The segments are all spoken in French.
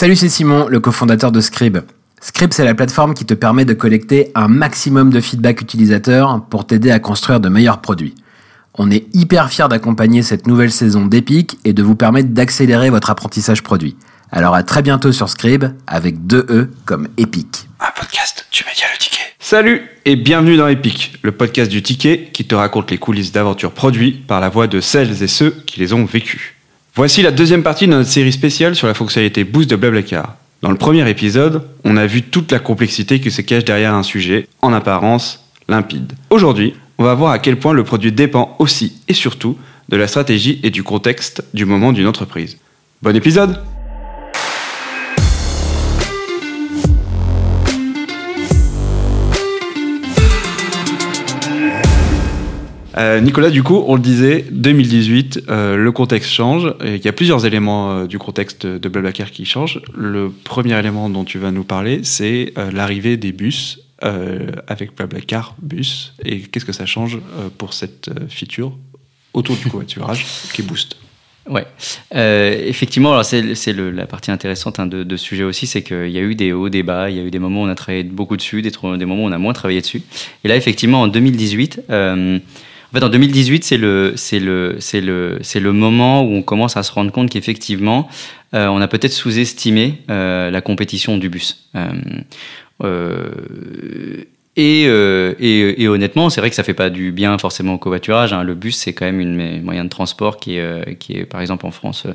Salut, c'est Simon, le cofondateur de Scribe. Scribe, c'est la plateforme qui te permet de collecter un maximum de feedback utilisateur pour t'aider à construire de meilleurs produits. On est hyper fiers d'accompagner cette nouvelle saison d'Epic et de vous permettre d'accélérer votre apprentissage produit. Alors à très bientôt sur Scribe avec deux E comme Epic. Un podcast du média Le Ticket. Salut et bienvenue dans Epic, le podcast du ticket qui te raconte les coulisses d'aventures produits par la voix de celles et ceux qui les ont vécues. Voici la deuxième partie de notre série spéciale sur la fonctionnalité Boost de Blablacar. Dans le premier épisode, on a vu toute la complexité qui se cache derrière un sujet, en apparence, limpide. Aujourd'hui, on va voir à quel point le produit dépend aussi et surtout de la stratégie et du contexte du moment d'une entreprise. Bon épisode Euh, Nicolas, du coup, on le disait, 2018, euh, le contexte change. Il y a plusieurs éléments euh, du contexte de Blablacar qui changent. Le premier élément dont tu vas nous parler, c'est l'arrivée des bus avec Blablacar Bus. Et qu'est-ce que ça change pour cette feature autour du covoiturage qui booste? Ouais, effectivement, c'est, la partie intéressante hein, de, ce sujet aussi, c'est qu'il y a eu des hauts, des bas, il y a eu des moments où on a travaillé beaucoup dessus, des, des moments où on a moins travaillé dessus. Et là, effectivement, en 2018, en fait, en 2018, c'est le, c'est le, c'est le, c'est le moment où on commence à se rendre compte qu'effectivement, euh, on a peut-être sous-estimé euh, la compétition du bus. Euh, et, et, et, honnêtement, c'est vrai que ça fait pas du bien forcément au covoiturage. Hein. Le bus, c'est quand même une moyen de transport qui est, qui est par exemple en France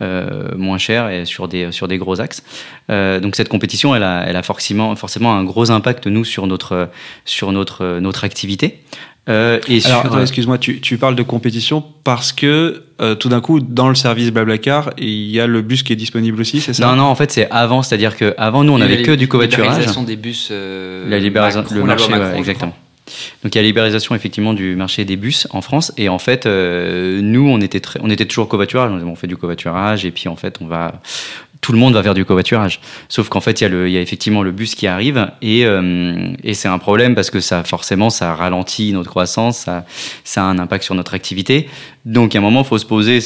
moins cher et sur des sur des gros axes. donc cette compétition, elle a, elle a forcément forcément un gros impact nous sur notre sur notre notre activité. Euh, et Alors, euh, excuse-moi, tu, tu, parles de compétition parce que euh, tout d'un coup, dans le service Blablacar, il y a le bus qui est disponible aussi, c'est ça? Non, non, en fait, c'est avant, c'est-à-dire que avant nous, on n'avait que du covoiturage. La libéralisation des bus. la libéralisation, le marché, exactement. Donc il y a la libéralisation effectivement du marché des bus en France et en fait nous on était très, on était toujours covoiturage on fait du covoiturage et puis en fait on va tout le monde va vers du covoiturage. Sauf qu'en fait, il y, a effectivement le bus qui arrive et, euh, et c'est un problème parce que ça, forcément, ça ralentit notre croissance, ça, a un impact sur notre activité. Donc, à un moment, il faut se poser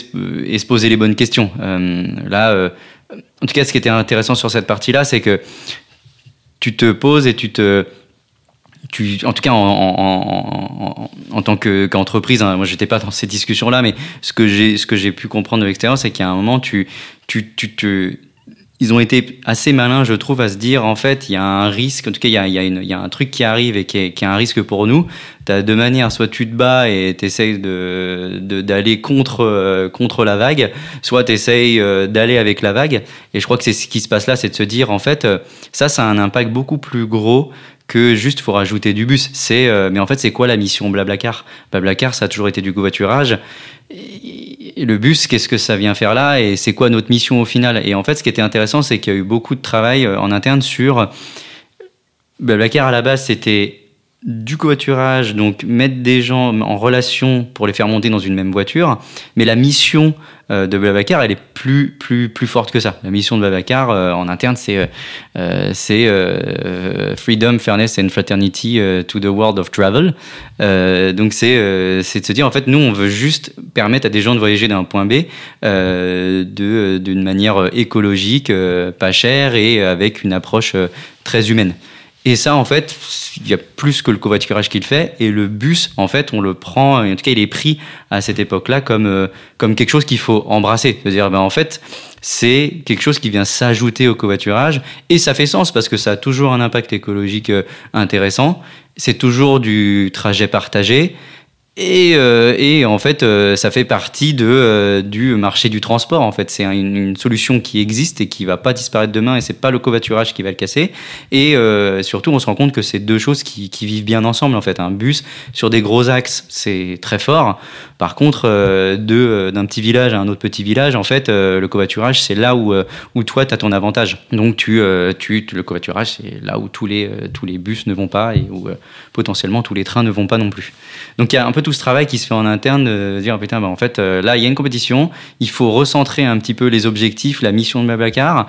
et se poser les bonnes questions. Euh, là, euh, en tout cas, ce qui était intéressant sur cette partie-là, c'est que tu te poses et tu te, tu, en tout cas en, tant qu'entreprise, hein, moi j'étais pas dans ces discussions-là, mais ce que j'ai pu comprendre de l'extérieur, c'est qu'à un moment tu tu, tu te ils ont été assez malins, je trouve, à se dire en fait, il y a un risque, en tout cas, il y a, un truc qui arrive et qui est, un risque pour nous. Tu as deux manières, soit tu te bats et tu essayes d'aller contre, euh, contre la vague, soit tu essayes euh, d'aller avec la vague. Et je crois que c'est ce qui se passe là, c'est de se dire en fait, euh, ça, ça a un impact beaucoup plus gros que juste faut rajouter du bus. C'est, mais en fait, c'est quoi la mission Blablacar? Blablacar, ça a toujours été du covoiturage. Le bus, qu'est-ce que ça vient faire là et c'est quoi notre mission au final? Et en fait, ce qui était intéressant, c'est qu'il y a eu beaucoup de travail euh, en interne sur Blablacar à la base, c'était du covoiturage, donc mettre des gens en relation pour les faire monter dans une même voiture. Mais la mission euh, de Blablacar, elle est plus plus plus forte que ça. La mission de Blablacar euh, en interne, c'est euh, c'est freedom, fairness and fraternity to the world of travel. donc c'est de se dire en fait, nous on veut juste permettre à des gens de voyager d'un point B d'une manière écologique, pas chère et avec une approche très humaine. Et ça, en fait, il y a plus que le covoiturage qu'il fait. Et le bus, en fait, on le prend, en tout cas, il est pris à cette époque-là comme, euh, comme quelque chose qu'il faut embrasser. C'est-à-dire, ben, en fait, c'est quelque chose qui vient s'ajouter au covoiturage. Et ça fait sens parce que ça a toujours un impact écologique euh, intéressant. C'est toujours du trajet partagé. Et, euh, et, en fait, euh, ça fait partie euh, du marché du transport. En fait, c'est une, solution qui existe et qui va pas disparaître demain. Et c'est pas le covoiturage qui va le casser. Et surtout, on se rend compte que c'est deux choses qui, vivent bien ensemble. En fait, un bus sur des gros axes, c'est très fort. Par contre, d'un petit village à un autre petit village, en fait, le covoiturage, c'est là où où toi, tu as ton avantage. Donc, tu, tu le covoiturage, c'est là où tous les tous les bus ne vont pas et où potentiellement tous les trains ne vont pas non plus. Donc, il y a un peu tout ce travail qui se fait en interne de dire putain bah, en fait euh, là il y a une compétition il faut recentrer un petit peu les objectifs la mission de Blablacar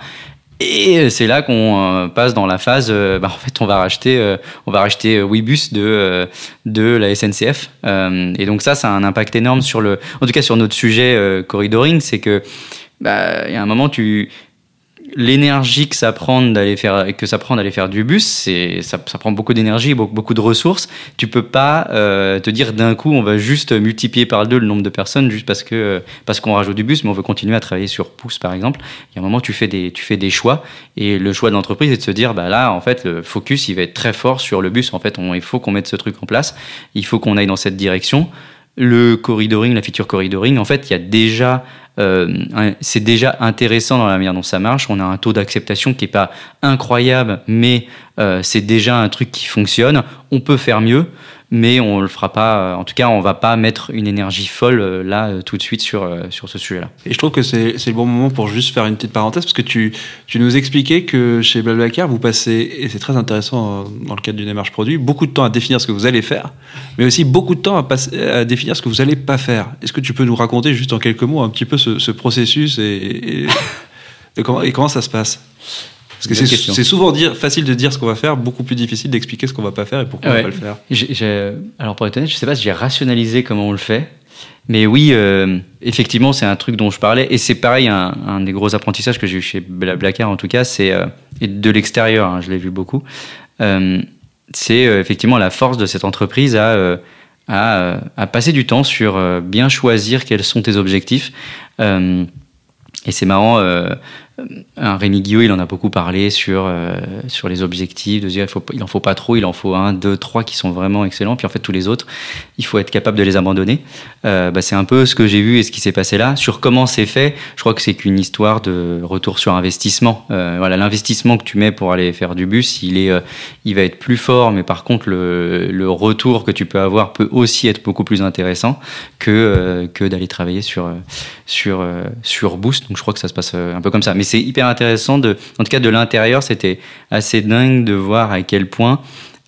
et c'est là qu'on euh, passe dans la phase euh, bah, en fait on va racheter on va racheter Webus de de la SNCF et donc ça ça a un impact énorme sur le en tout cas sur notre sujet corridoring c'est que bah, il y a un moment tu l'énergie que ça prend d'aller faire que ça prend d'aller faire du bus, c'est ça, ça, prend beaucoup d'énergie, beaucoup, beaucoup de ressources. Tu peux pas euh, te dire d'un coup on va juste multiplier par deux le nombre de personnes juste parce que parce qu'on rajoute du bus, mais on veut continuer à travailler sur pouce par exemple. Il y a un moment tu fais des tu fais des choix et le choix de l'entreprise est de se dire bah là en fait le focus il va être très fort sur le bus. En fait on, il faut qu'on mette ce truc en place, il faut qu'on aille dans cette direction. Le corridoring, la feature corridoring, en fait il y a déjà euh, c'est déjà intéressant dans la manière dont ça marche. On a un taux d'acceptation qui est pas incroyable, mais euh, c'est déjà un truc qui fonctionne. On peut faire mieux mais on le fera pas. Euh, en tout cas, on va pas mettre une énergie folle euh, là euh, tout de suite sur sur ce sujet-là. Et je trouve que c'est le bon moment pour juste faire une petite parenthèse parce que tu tu nous expliquais que chez Blablacar vous passez et c'est très intéressant dans le cadre d'une démarche produit beaucoup de temps à définir ce que vous allez faire, mais aussi beaucoup de temps à, passer, à définir ce que vous allez pas faire. Est-ce que tu peux nous raconter juste en quelques mots un petit peu ce, ce processus et, et, comment, et comment ça se passe? Parce que c'est souvent dire, facile de dire ce qu'on va faire, beaucoup plus difficile d'expliquer ce qu'on va pas faire et pourquoi on va pas le faire. alors pour être honnête, je sais pas si j'ai rationalisé comment on le fait. Mais oui, euh, effectivement, c'est un truc dont je parlais. Et c'est pareil, un, des gros apprentissages que j'ai eu chez Blackar, en tout cas, c'est euh, de l'extérieur, hein, je l'ai vu beaucoup. Euh, c'est effectivement la force de cette entreprise à, à, à, passer du temps sur bien choisir quels sont tes objectifs. et c'est marrant, un Rémi Guillot, il en a beaucoup parlé sur, euh, sur les objectifs, de dire il, faut, faut pas trop, il en faut un, deux, trois qui sont vraiment excellents, puis en fait tous les autres, il faut être capable de les abandonner. Euh, bah, c'est un peu ce que j'ai vu et ce qui s'est passé là. Sur comment c'est fait, je crois que c'est qu'une histoire de retour sur investissement. Euh, voilà, l'investissement que tu mets pour aller faire du bus, il, est, il va être plus fort, mais par contre le, retour que tu peux avoir peut aussi être beaucoup plus intéressant que, que d'aller travailler sur, sur, sur Boost. Donc je crois que ça se passe un peu comme ça. C'est hyper intéressant de, en tout cas de l'intérieur, c'était assez dingue de voir à quel point,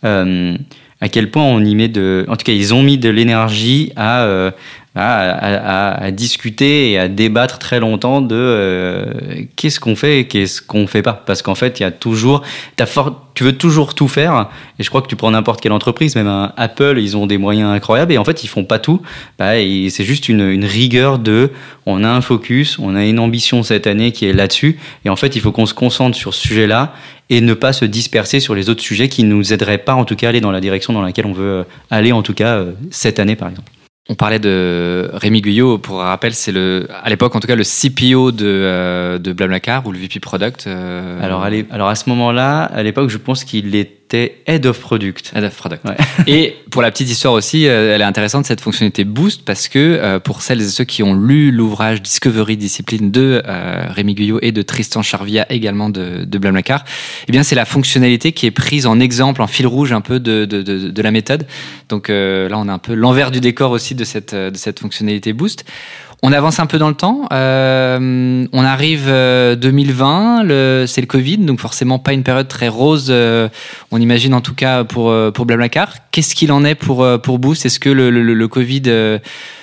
euh, à quel point on y met de, en tout cas ils ont mis de l'énergie à, euh, à, discuter et à débattre très longtemps de euh, qu'est-ce qu'on fait et qu'est-ce qu'on fait pas. Parce qu'en fait, il y a toujours, tu veux toujours tout faire. Et je crois que tu prends n'importe quelle entreprise, même un Apple, ils ont des moyens incroyables et en fait, ils font pas tout. Bah, c'est juste une, une, rigueur de, on a un focus, on a une ambition cette année qui est là-dessus. Et en fait, il faut qu'on se concentre sur ce sujet-là et ne pas se disperser sur les autres sujets qui nous aideraient pas, en tout cas, à aller dans la direction dans laquelle on veut aller, en tout cas, euh, cette année, par exemple. On parlait de Rémi Guyot, pour rappel, c'est le, à l'époque en tout cas, le CPO de, euh, de Blablacar ou le VP Product. Euh... Alors, alors à ce moment-là, à l'époque, je pense qu'il est c'était Head of Product. Head of Product. et pour la petite histoire aussi, euh, elle est intéressante cette fonctionnalité Boost parce que euh, pour celles et ceux qui ont lu l'ouvrage Discovery Discipline de euh, Rémi Guyot et de Tristan Charvia également de, de Blablacar, eh bien c'est la fonctionnalité qui est prise en exemple, en fil rouge un peu de, de, de, de la méthode. Donc là, on a un peu l'envers du décor aussi de cette, de cette fonctionnalité Boost. On avance un peu dans le temps. Euh, on arrive 2020, euh, c'est le Covid, donc forcément pas une période très rose. Euh, on imagine en tout cas pour pour Blablacar. Qu'est-ce qu'il en est pour pour Boost? Est-ce que le, le, le Covid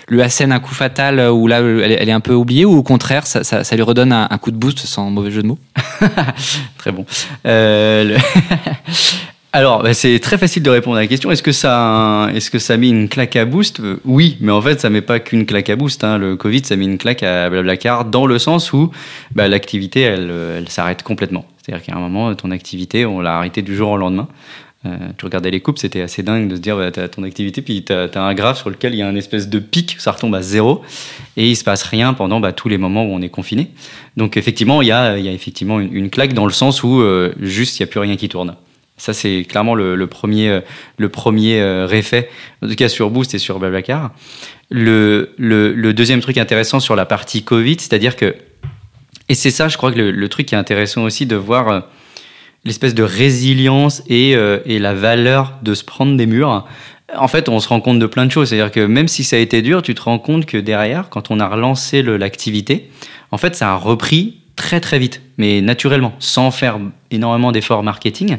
lui assène un coup fatal ou là elle, est un peu oubliée ou au contraire ça, ça, ça lui redonne un, un, coup de boost sans mauvais jeu de mots? Très bon. Le... Alors, bah, c'est très facile de répondre à la question. Est-ce que ça, est-ce que ça met une claque à boost? Euh, Oui, mais en fait, ça met pas qu'une claque à boost. Hein. Le Covid, ça met une claque à Blablacar dans le sens où bah, l'activité, elle, euh, elle s'arrête complètement. C'est-à-dire qu'à un moment, ton activité, on l'a arrêtée du jour au lendemain. Euh, tu regardais les coupes, c'était assez dingue de se dire, bah, tu as ton activité, puis tu as, un graphe sur lequel il y a un espèce de pic, ça retombe à zéro, et il se passe rien pendant bah, tous les moments où on est confiné. Donc effectivement, il y a, y a effectivement une, claque dans le sens où juste, il n'y a plus rien qui tourne. Ça, c'est clairement le, premier, le premier euh, euh, réfait, en tout cas sur Boost et sur Blablacar. Le, le, deuxième truc intéressant sur la partie Covid, c'est-à-dire que, et c'est ça, je crois que le, truc qui est intéressant aussi de voir euh, l'espèce de résilience et, et la valeur de se prendre des murs. En fait, on se rend compte de plein de choses. C'est-à-dire que même si ça a été dur, tu te rends compte que derrière, quand on a relancé l'activité, en fait, ça a repris très très vite, mais naturellement, sans faire énormément d'efforts marketing,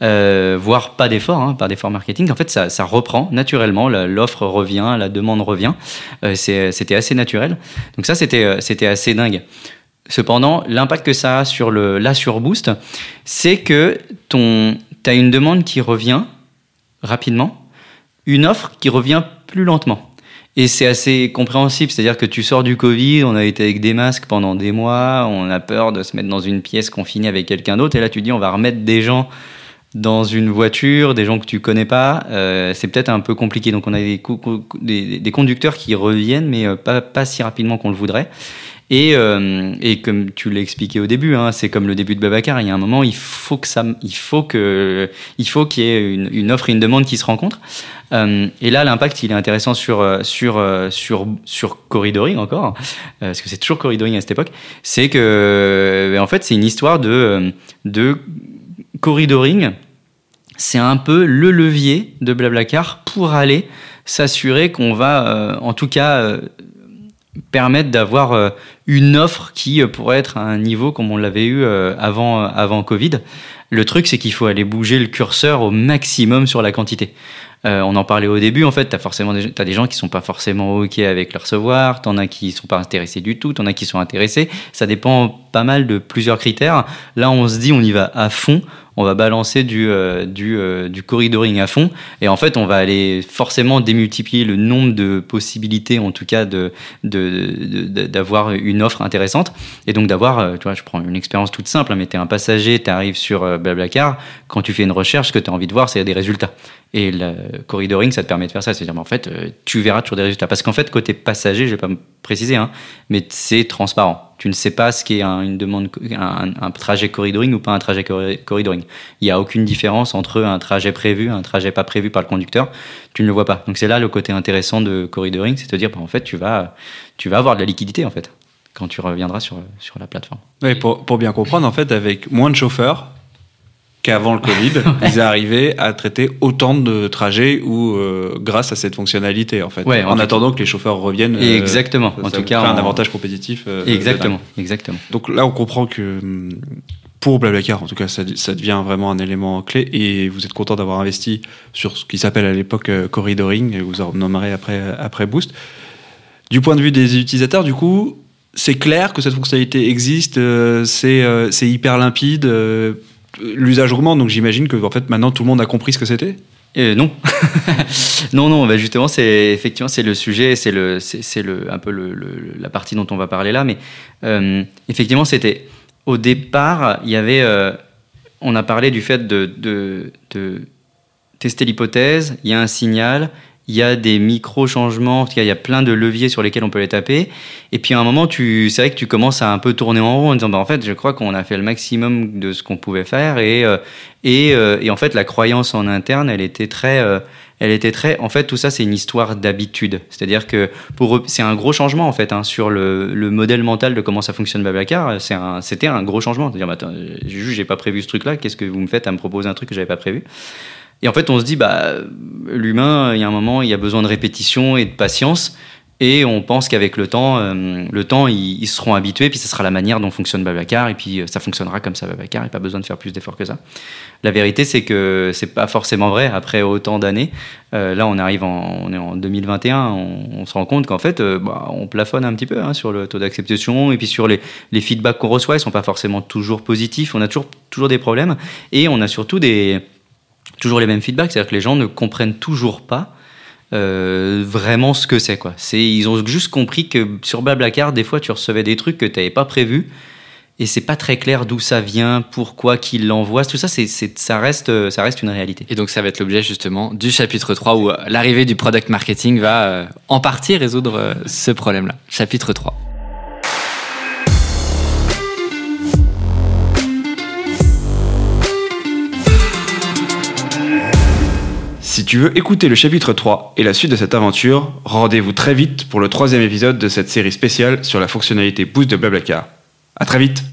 euh, voire pas d'efforts, hein, pas d'efforts marketing. En fait, ça, ça reprend naturellement, l'offre revient, la demande revient. Euh, c'était assez naturel. Donc ça, c'était euh, c'était assez dingue. Cependant, l'impact que ça a sur le là sur Boost, c'est que ton as une demande qui revient rapidement, une offre qui revient plus lentement. Et c'est assez compréhensible, c'est-à-dire que tu sors du Covid, on a été avec des masques pendant des mois, on a peur de se mettre dans une pièce confinée avec quelqu'un d'autre, et là tu dis on va remettre des gens dans une voiture, des gens que tu connais pas, euh, c'est peut-être un peu compliqué. Donc on a des, conducteurs qui reviennent, mais euh, pas, pas si rapidement qu'on le voudrait. Et, euh, et comme tu l'as expliqué au début, hein, c'est comme le début de Babacar. Il y a un moment, il faut que ça, il faut que, il faut qu'il y ait une, offre et une demande qui se rencontrent. Et là, l'impact, il est intéressant sur sur sur sur corridoring encore, parce que c'est toujours corridoring à cette époque. C'est que, en fait, c'est une histoire de de corridoring. C'est un peu le levier de Blablacar pour aller s'assurer qu'on va, en tout cas permettre d'avoir euh, une offre qui euh, pourrait être à un niveau comme on l'avait eu euh, avant Covid. Le truc, c'est qu'il faut aller bouger le curseur au maximum sur la quantité. On en parlait au début, en fait, tu as forcément des, des gens qui sont pas forcément OK avec le recevoir, tu en as qui sont pas intéressés du tout, tu en as qui sont intéressés. Ça dépend pas mal de plusieurs critères. Là, on se dit, on y va à fond, on va balancer du, euh, euh, du corridoring à fond. Et en fait, on va aller forcément démultiplier le nombre de possibilités, en tout cas, de, d'avoir une offre intéressante. Et donc d'avoir, euh, tu vois, je prends une expérience toute simple, hein, mais tu es un passager, tu arrives sur Blablacar, quand tu fais une recherche, ce que tu as envie de voir, c'est des résultats. Et le corridoring, ça te permet de faire ça. C'est-à-dire, en fait, tu verras toujours des résultats. Parce qu'en fait, côté passager, je vais pas me préciser, hein, mais c'est transparent tu ne sais pas ce qu'est un, une demande, un, trajet corridoring ou pas un trajet corridoring. Il n'y a aucune différence entre un trajet prévu, un trajet pas prévu par le conducteur. Tu ne le vois pas. Donc c'est là le côté intéressant de corridoring, c'est de dire, bah, en fait, tu vas, tu vas avoir de la liquidité en fait quand tu reviendras sur, sur la plateforme. Oui, pour, pour bien comprendre, en fait, avec moins de chauffeurs, qu'avant le Covid, ils arrivaient à traiter autant de trajets ou euh, grâce à cette fonctionnalité en fait. en, attendant que les chauffeurs reviennent. Euh, exactement. en tout cas, un avantage compétitif. Euh, exactement. Exactement. Donc là, on comprend que hum, pour Blablacar, en tout cas, ça, ça, devient vraiment un élément clé et vous êtes content d'avoir investi sur ce qui s'appelle à l'époque corridoring et vous en nommerez après après Boost. Du point de vue des utilisateurs, du coup, c'est clair que cette fonctionnalité existe, c'est c'est hyper limpide l'usage augmente, donc j'imagine que en fait maintenant tout le monde a compris ce que c'était? Euh, non, non, non. Bah justement, c'est effectivement c'est le sujet, c'est le, c'est le un peu le, la partie dont on va parler là. Mais euh, effectivement, c'était au départ, il y avait, euh, on a parlé du fait de, de tester l'hypothèse. Il y a un signal, il y a des micro-changements, il y a plein de leviers sur lesquels on peut les taper. Et puis à un moment, tu, c'est vrai que tu commences à un peu tourner en rond en disant, bah, en fait, je crois qu'on a fait le maximum de ce qu'on pouvait faire. Et, euh, et, euh, et, en fait, la croyance en interne, elle était très... Euh, elle était très. En fait, tout ça, c'est une histoire d'habitude. C'est-à-dire que pour c'est un gros changement en fait hein, sur le, le, modèle mental de comment ça fonctionne Babacar. C'est un, c'était un gros changement. C'est-à-dire, bah, attends, j'ai pas prévu ce truc-là. Qu'est-ce que vous me faites à me proposer un truc que j'avais pas prévu? Et en fait, on se dit, bah, l'humain, il y a un moment, il y a besoin de répétition et de patience. Et on pense qu'avec le temps, euh, le temps, ils, seront habitués, puis ça sera la manière dont fonctionne Babacar, et puis euh, ça fonctionnera comme ça Babacar, et pas besoin de faire plus d'efforts que ça. La vérité, c'est que c'est pas forcément vrai après autant d'années. Euh, là, on arrive on est en 2021, on, se rend compte qu'en fait, bah, on plafonne un petit peu hein, sur le taux d'acceptation, et puis sur les, les feedbacks qu'on reçoit, ils sont pas forcément toujours positifs. On a toujours, toujours des problèmes, et on a surtout des toujours les mêmes feedbacks, c'est-à-dire que les gens ne comprennent toujours pas euh, vraiment ce que c'est. Ils ont juste compris que sur Blablacar, des fois, tu recevais des trucs que tu n'avais pas prévus et c'est pas très clair d'où ça vient, pourquoi qu'il l'envoie. Tout ça, c'est, ça, reste, ça reste une réalité. Et donc, ça va être l'objet justement du chapitre 3 où l'arrivée du product marketing va euh, en partie résoudre euh, ce problème-là. Chapitre 3. Si tu veux écouter le chapitre 3 et la suite de cette aventure, rendez-vous très vite pour le troisième épisode de cette série spéciale sur la fonctionnalité Boost de Blablacar. À très vite